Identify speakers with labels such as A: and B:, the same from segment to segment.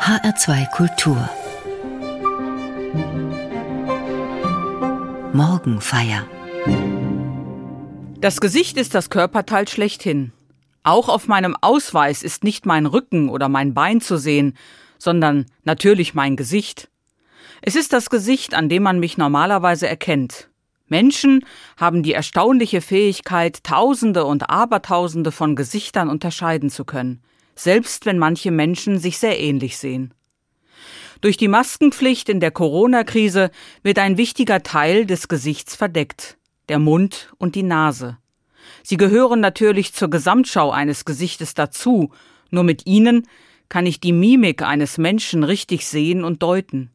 A: HR2 Kultur Morgenfeier
B: Das Gesicht ist das Körperteil schlechthin. Auch auf meinem Ausweis ist nicht mein Rücken oder mein Bein zu sehen, sondern natürlich mein Gesicht. Es ist das Gesicht, an dem man mich normalerweise erkennt. Menschen haben die erstaunliche Fähigkeit, Tausende und Abertausende von Gesichtern unterscheiden zu können, selbst wenn manche Menschen sich sehr ähnlich sehen. Durch die Maskenpflicht in der Corona-Krise wird ein wichtiger Teil des Gesichts verdeckt, der Mund und die Nase. Sie gehören natürlich zur Gesamtschau eines Gesichtes dazu, nur mit ihnen kann ich die Mimik eines Menschen richtig sehen und deuten.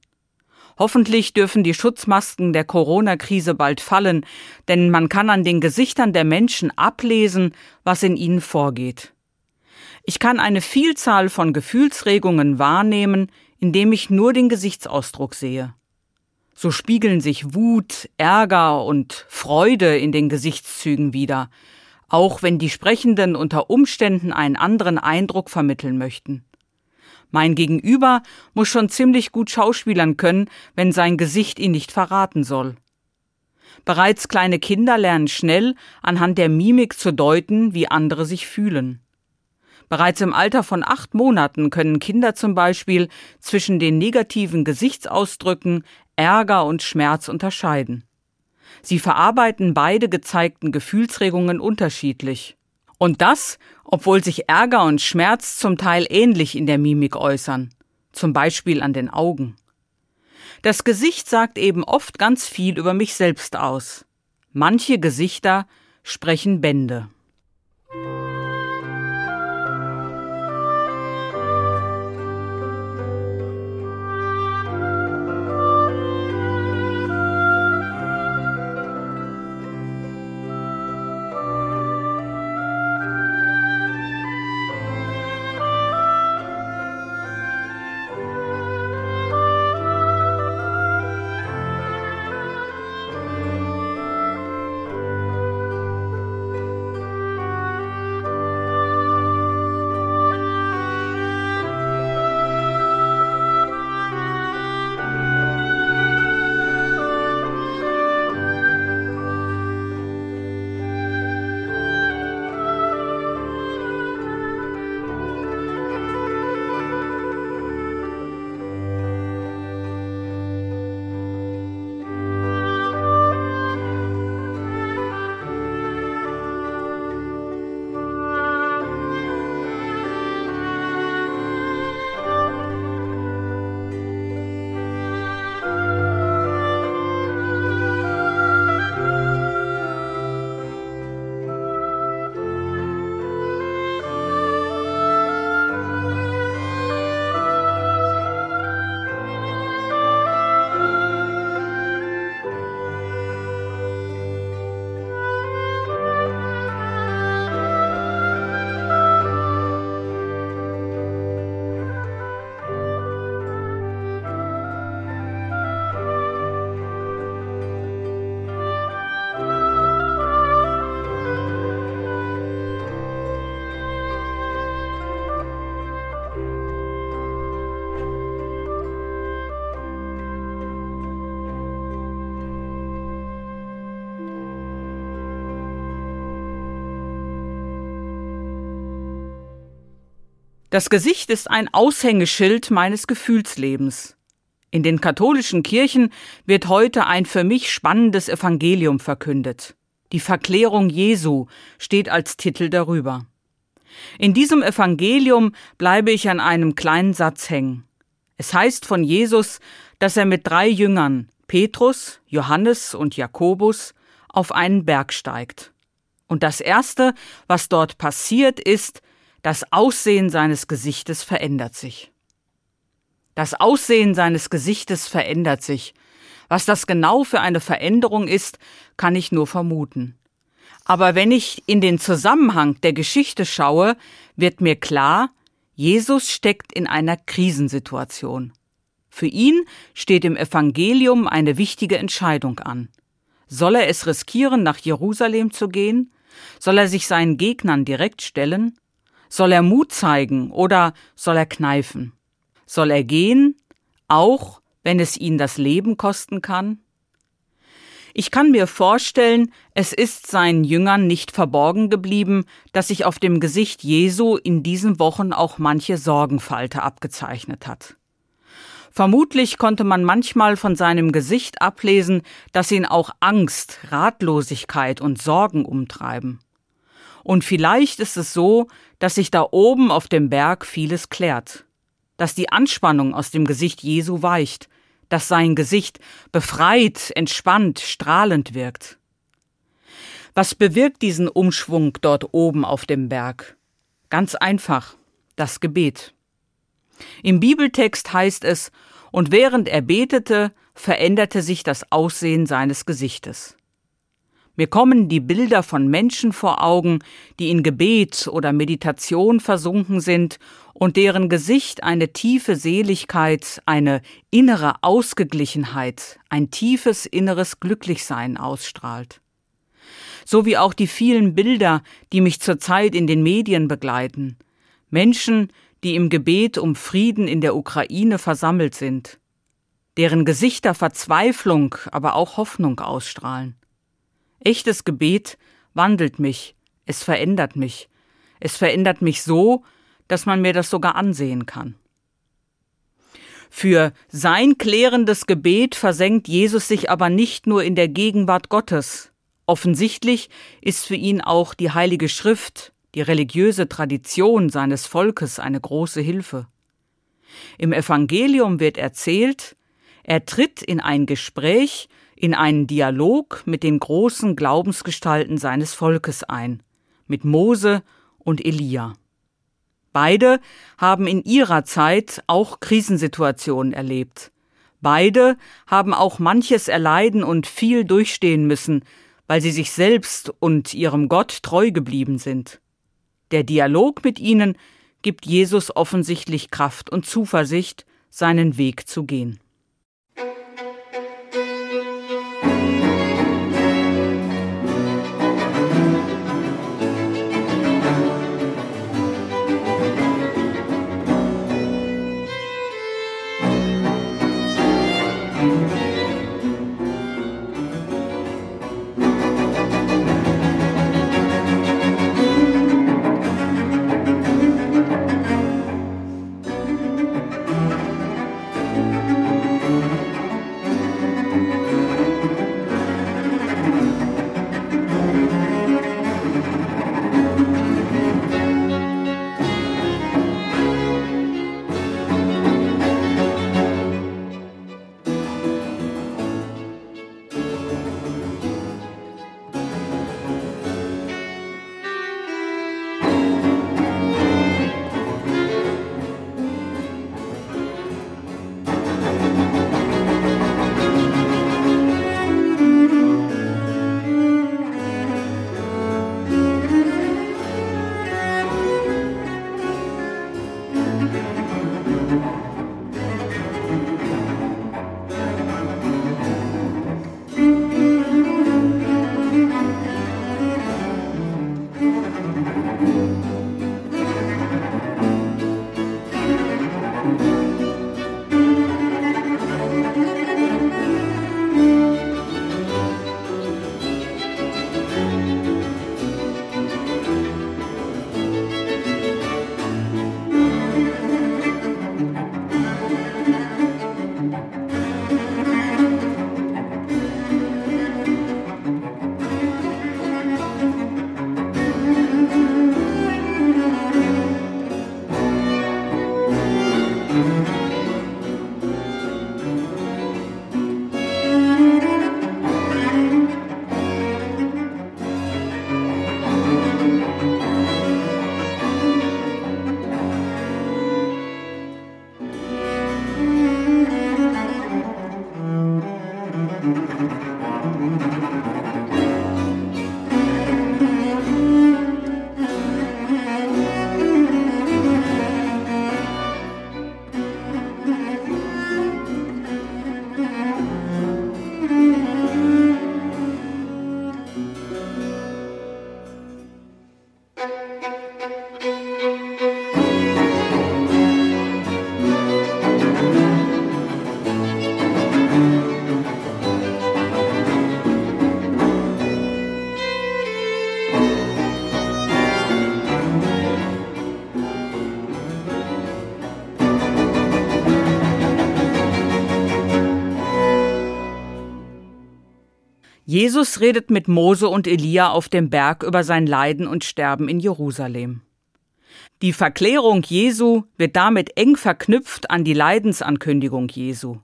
B: Hoffentlich dürfen die Schutzmasken der Corona-Krise bald fallen, denn man kann an den Gesichtern der Menschen ablesen, was in ihnen vorgeht. Ich kann eine Vielzahl von Gefühlsregungen wahrnehmen, indem ich nur den Gesichtsausdruck sehe. So spiegeln sich Wut, Ärger und Freude in den Gesichtszügen wider, auch wenn die Sprechenden unter Umständen einen anderen Eindruck vermitteln möchten. Mein Gegenüber muss schon ziemlich gut schauspielern können, wenn sein Gesicht ihn nicht verraten soll. Bereits kleine Kinder lernen schnell, anhand der Mimik zu deuten, wie andere sich fühlen. Bereits im Alter von acht Monaten können Kinder zum Beispiel zwischen den negativen Gesichtsausdrücken Ärger und Schmerz unterscheiden. Sie verarbeiten beide gezeigten Gefühlsregungen unterschiedlich. Und das, obwohl sich Ärger und Schmerz zum Teil ähnlich in der Mimik äußern, zum Beispiel an den Augen. Das Gesicht sagt eben oft ganz viel über mich selbst aus. Manche Gesichter sprechen Bände. Das Gesicht ist ein Aushängeschild meines Gefühlslebens. In den katholischen Kirchen wird heute ein für mich spannendes Evangelium verkündet. Die Verklärung Jesu steht als Titel darüber. In diesem Evangelium bleibe ich an einem kleinen Satz hängen. Es heißt von Jesus, dass er mit drei Jüngern, Petrus, Johannes und Jakobus, auf einen Berg steigt. Und das Erste, was dort passiert, ist, das Aussehen seines Gesichtes verändert sich. Das Aussehen seines Gesichtes verändert sich. Was das genau für eine Veränderung ist, kann ich nur vermuten. Aber wenn ich in den Zusammenhang der Geschichte schaue, wird mir klar, Jesus steckt in einer Krisensituation. Für ihn steht im Evangelium eine wichtige Entscheidung an. Soll er es riskieren, nach Jerusalem zu gehen? Soll er sich seinen Gegnern direkt stellen? Soll er Mut zeigen oder soll er kneifen? Soll er gehen, auch wenn es ihn das Leben kosten kann? Ich kann mir vorstellen, es ist seinen Jüngern nicht verborgen geblieben, dass sich auf dem Gesicht Jesu in diesen Wochen auch manche Sorgenfalte abgezeichnet hat. Vermutlich konnte man manchmal von seinem Gesicht ablesen, dass ihn auch Angst, Ratlosigkeit und Sorgen umtreiben. Und vielleicht ist es so, dass sich da oben auf dem Berg vieles klärt, dass die Anspannung aus dem Gesicht Jesu weicht, dass sein Gesicht befreit, entspannt, strahlend wirkt. Was bewirkt diesen Umschwung dort oben auf dem Berg? Ganz einfach, das Gebet. Im Bibeltext heißt es, und während er betete, veränderte sich das Aussehen seines Gesichtes. Mir kommen die Bilder von Menschen vor Augen, die in Gebet oder Meditation versunken sind und deren Gesicht eine tiefe Seligkeit, eine innere Ausgeglichenheit, ein tiefes inneres Glücklichsein ausstrahlt. So wie auch die vielen Bilder, die mich zurzeit in den Medien begleiten. Menschen, die im Gebet um Frieden in der Ukraine versammelt sind, deren Gesichter Verzweiflung, aber auch Hoffnung ausstrahlen. Echtes Gebet wandelt mich, es verändert mich. Es verändert mich so, dass man mir das sogar ansehen kann. Für sein klärendes Gebet versenkt Jesus sich aber nicht nur in der Gegenwart Gottes. Offensichtlich ist für ihn auch die Heilige Schrift, die religiöse Tradition seines Volkes eine große Hilfe. Im Evangelium wird erzählt, er tritt in ein Gespräch in einen Dialog mit den großen Glaubensgestalten seines Volkes ein, mit Mose und Elia. Beide haben in ihrer Zeit auch Krisensituationen erlebt. Beide haben auch manches erleiden und viel durchstehen müssen, weil sie sich selbst und ihrem Gott treu geblieben sind. Der Dialog mit ihnen gibt Jesus offensichtlich Kraft und Zuversicht, seinen Weg zu gehen. Jesus redet mit Mose und Elia auf dem Berg über sein Leiden und Sterben in Jerusalem. Die Verklärung Jesu wird damit eng verknüpft an die Leidensankündigung Jesu.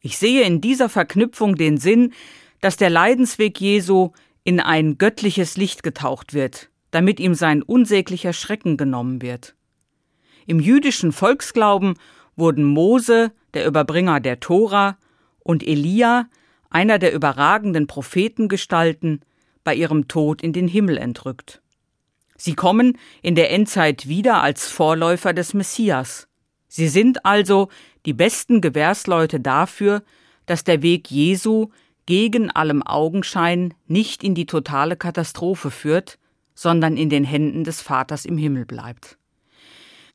B: Ich sehe in dieser Verknüpfung den Sinn, dass der Leidensweg Jesu in ein göttliches Licht getaucht wird, damit ihm sein unsäglicher Schrecken genommen wird. Im jüdischen Volksglauben wurden Mose, der Überbringer der Tora, und Elia, einer der überragenden Prophetengestalten, bei ihrem Tod in den Himmel entrückt. Sie kommen in der Endzeit wieder als Vorläufer des Messias. Sie sind also die besten Gewährsleute dafür, dass der Weg Jesu gegen allem Augenschein nicht in die totale Katastrophe führt, sondern in den Händen des Vaters im Himmel bleibt.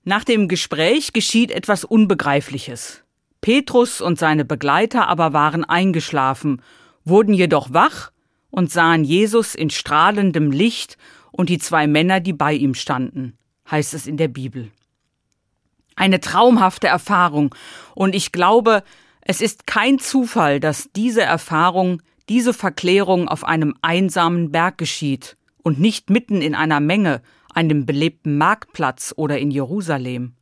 B: Nach dem Gespräch geschieht etwas Unbegreifliches. Petrus und seine Begleiter aber waren eingeschlafen, wurden jedoch wach und sahen Jesus in strahlendem Licht und die zwei Männer, die bei ihm standen, heißt es in der Bibel. Eine traumhafte Erfahrung, und ich glaube, es ist kein Zufall, dass diese Erfahrung, diese Verklärung auf einem einsamen Berg geschieht und nicht mitten in einer Menge, einem belebten Marktplatz oder in Jerusalem.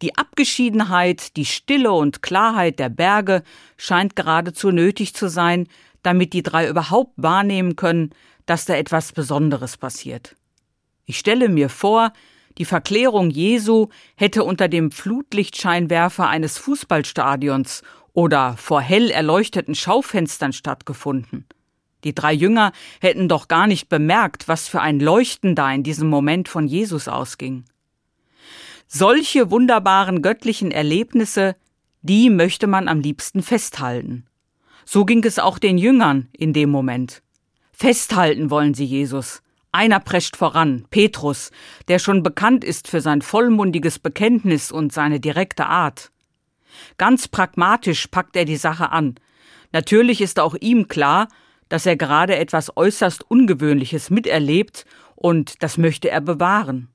B: Die Abgeschiedenheit, die Stille und Klarheit der Berge scheint geradezu nötig zu sein, damit die drei überhaupt wahrnehmen können, dass da etwas Besonderes passiert. Ich stelle mir vor, die Verklärung Jesu hätte unter dem Flutlichtscheinwerfer eines Fußballstadions oder vor hell erleuchteten Schaufenstern stattgefunden. Die drei Jünger hätten doch gar nicht bemerkt, was für ein Leuchten da in diesem Moment von Jesus ausging. Solche wunderbaren göttlichen Erlebnisse, die möchte man am liebsten festhalten. So ging es auch den Jüngern in dem Moment. Festhalten wollen sie Jesus. Einer prescht voran, Petrus, der schon bekannt ist für sein vollmundiges Bekenntnis und seine direkte Art. Ganz pragmatisch packt er die Sache an. Natürlich ist auch ihm klar, dass er gerade etwas äußerst Ungewöhnliches miterlebt und das möchte er bewahren.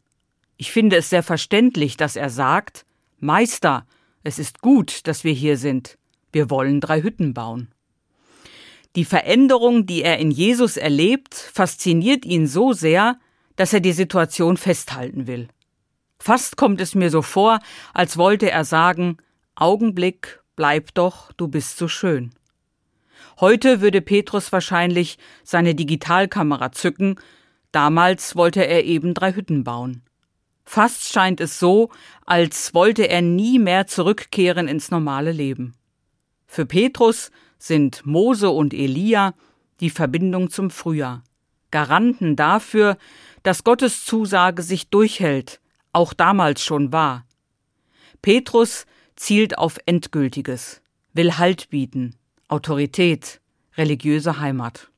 B: Ich finde es sehr verständlich, dass er sagt, Meister, es ist gut, dass wir hier sind. Wir wollen drei Hütten bauen. Die Veränderung, die er in Jesus erlebt, fasziniert ihn so sehr, dass er die Situation festhalten will. Fast kommt es mir so vor, als wollte er sagen Augenblick, bleib doch, du bist so schön. Heute würde Petrus wahrscheinlich seine Digitalkamera zücken, damals wollte er eben drei Hütten bauen. Fast scheint es so, als wollte er nie mehr zurückkehren ins normale Leben. Für Petrus sind Mose und Elia die Verbindung zum Frühjahr, Garanten dafür, dass Gottes Zusage sich durchhält, auch damals schon war. Petrus zielt auf Endgültiges, will Halt bieten, Autorität, religiöse Heimat.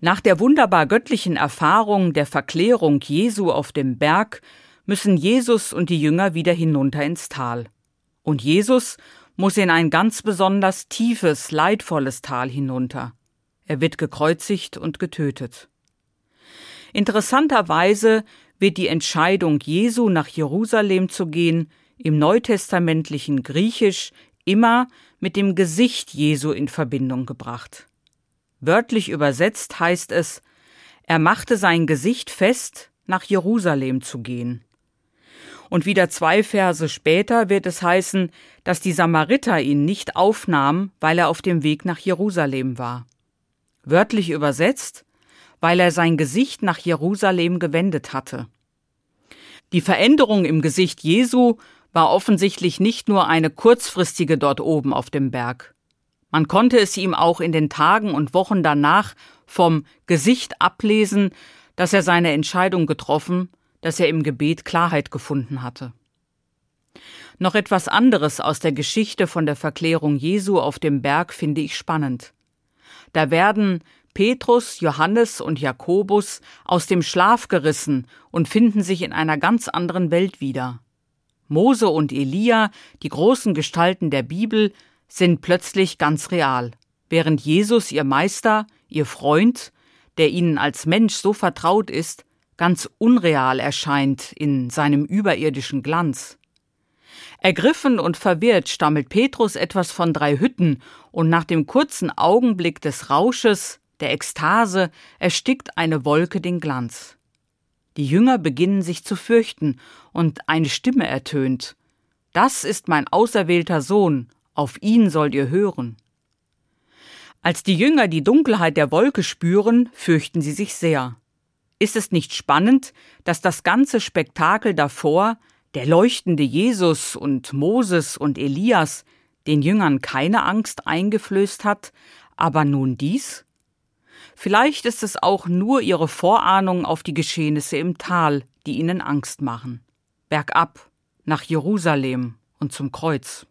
B: Nach der wunderbar göttlichen Erfahrung der Verklärung Jesu auf dem Berg müssen Jesus und die Jünger wieder hinunter ins Tal. Und Jesus muss in ein ganz besonders tiefes, leidvolles Tal hinunter. Er wird gekreuzigt und getötet. Interessanterweise wird die Entscheidung Jesu nach Jerusalem zu gehen im neutestamentlichen Griechisch immer mit dem Gesicht Jesu in Verbindung gebracht. Wörtlich übersetzt heißt es, er machte sein Gesicht fest, nach Jerusalem zu gehen. Und wieder zwei Verse später wird es heißen, dass die Samariter ihn nicht aufnahmen, weil er auf dem Weg nach Jerusalem war. Wörtlich übersetzt, weil er sein Gesicht nach Jerusalem gewendet hatte. Die Veränderung im Gesicht Jesu war offensichtlich nicht nur eine kurzfristige dort oben auf dem Berg. Man konnte es ihm auch in den Tagen und Wochen danach vom Gesicht ablesen, dass er seine Entscheidung getroffen dass er im Gebet Klarheit gefunden hatte. Noch etwas anderes aus der Geschichte von der Verklärung Jesu auf dem Berg finde ich spannend. Da werden Petrus, Johannes und Jakobus aus dem Schlaf gerissen und finden sich in einer ganz anderen Welt wieder. Mose und Elia, die großen Gestalten der Bibel, sind plötzlich ganz real, während Jesus ihr Meister, ihr Freund, der ihnen als Mensch so vertraut ist, ganz unreal erscheint in seinem überirdischen Glanz. Ergriffen und verwirrt stammelt Petrus etwas von drei Hütten, und nach dem kurzen Augenblick des Rausches, der Ekstase, erstickt eine Wolke den Glanz. Die Jünger beginnen sich zu fürchten, und eine Stimme ertönt Das ist mein auserwählter Sohn, auf ihn sollt ihr hören. Als die Jünger die Dunkelheit der Wolke spüren, fürchten sie sich sehr. Ist es nicht spannend, dass das ganze Spektakel davor, der leuchtende Jesus und Moses und Elias, den Jüngern keine Angst eingeflößt hat, aber nun dies? Vielleicht ist es auch nur ihre Vorahnung auf die Geschehnisse im Tal, die ihnen Angst machen. Bergab, nach Jerusalem und zum Kreuz.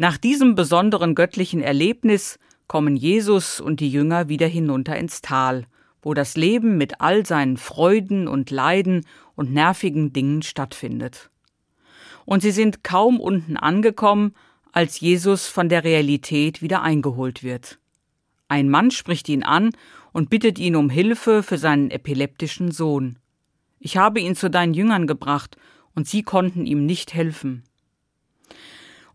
B: Nach diesem besonderen göttlichen Erlebnis kommen Jesus und die Jünger wieder hinunter ins Tal, wo das Leben mit all seinen Freuden und Leiden und nervigen Dingen stattfindet. Und sie sind kaum unten angekommen, als Jesus von der Realität wieder eingeholt wird. Ein Mann spricht ihn an und bittet ihn um Hilfe für seinen epileptischen Sohn. Ich habe ihn zu deinen Jüngern gebracht, und sie konnten ihm nicht helfen.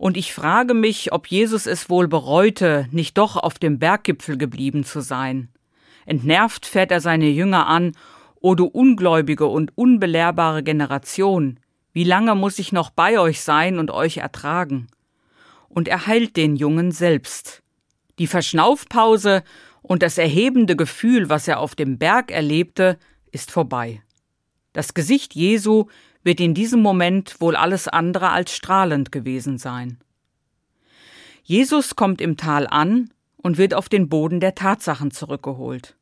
B: Und ich frage mich, ob Jesus es wohl bereute, nicht doch auf dem Berggipfel geblieben zu sein. Entnervt fährt er seine Jünger an, O du ungläubige und unbelehrbare Generation, wie lange muss ich noch bei euch sein und euch ertragen? Und er heilt den Jungen selbst. Die Verschnaufpause und das erhebende Gefühl, was er auf dem Berg erlebte, ist vorbei. Das Gesicht Jesu wird in diesem Moment wohl alles andere als strahlend gewesen sein. Jesus kommt im Tal an und wird auf den Boden der Tatsachen zurückgeholt.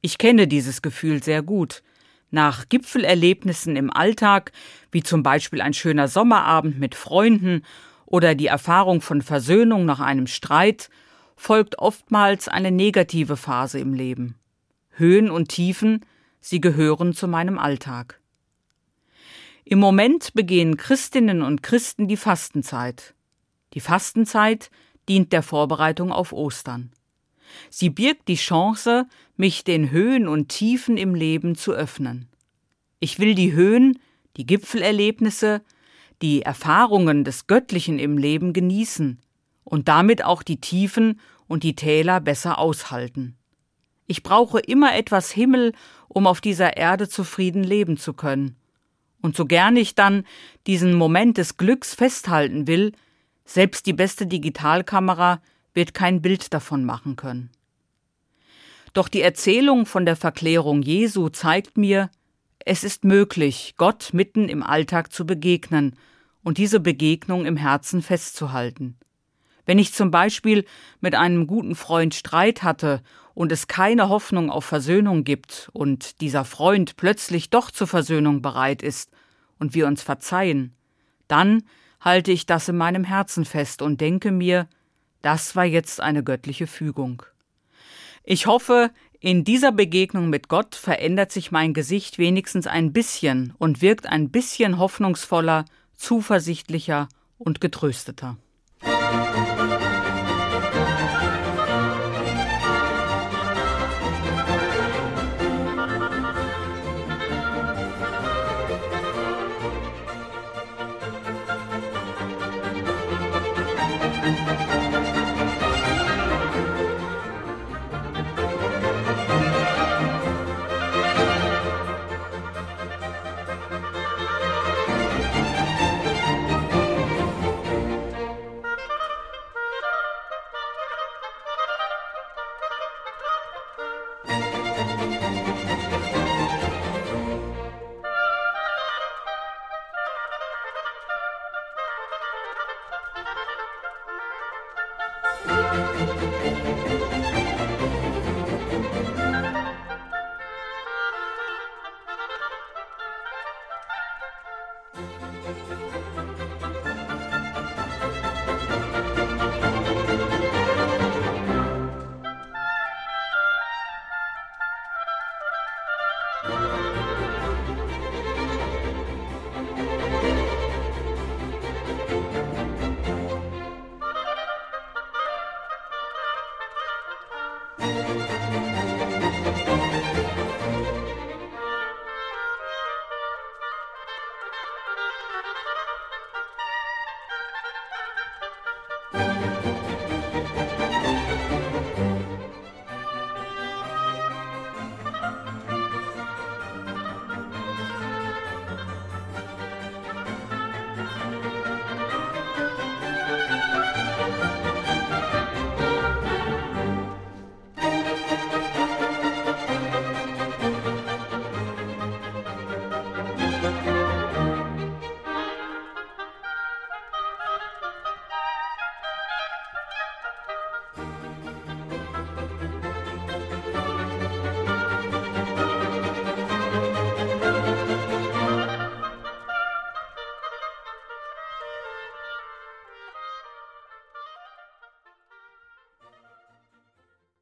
B: Ich kenne dieses Gefühl sehr gut. Nach Gipfelerlebnissen im Alltag, wie zum Beispiel ein schöner Sommerabend mit Freunden oder die Erfahrung von Versöhnung nach einem Streit, folgt oftmals eine negative Phase im Leben. Höhen und Tiefen, sie gehören zu meinem Alltag. Im Moment begehen Christinnen und Christen die Fastenzeit. Die Fastenzeit dient der Vorbereitung auf Ostern. Sie birgt die Chance, mich den Höhen und Tiefen im Leben zu öffnen. Ich will die Höhen, die Gipfelerlebnisse, die Erfahrungen des Göttlichen im Leben genießen und damit auch die Tiefen und die Täler besser aushalten. Ich brauche immer etwas Himmel, um auf dieser Erde zufrieden leben zu können. Und so gern ich dann diesen Moment des Glücks festhalten will, selbst die beste Digitalkamera wird kein Bild davon machen können. Doch die Erzählung von der Verklärung Jesu zeigt mir, es ist möglich, Gott mitten im Alltag zu begegnen und diese Begegnung im Herzen festzuhalten. Wenn ich zum Beispiel mit einem guten Freund Streit hatte und es keine Hoffnung auf Versöhnung gibt und dieser Freund plötzlich doch zur Versöhnung bereit ist und wir uns verzeihen, dann halte ich das in meinem Herzen fest und denke mir, das war jetzt eine göttliche Fügung. Ich hoffe, in dieser Begegnung mit Gott verändert sich mein Gesicht wenigstens ein bisschen und wirkt ein bisschen hoffnungsvoller, zuversichtlicher und getrösteter. Música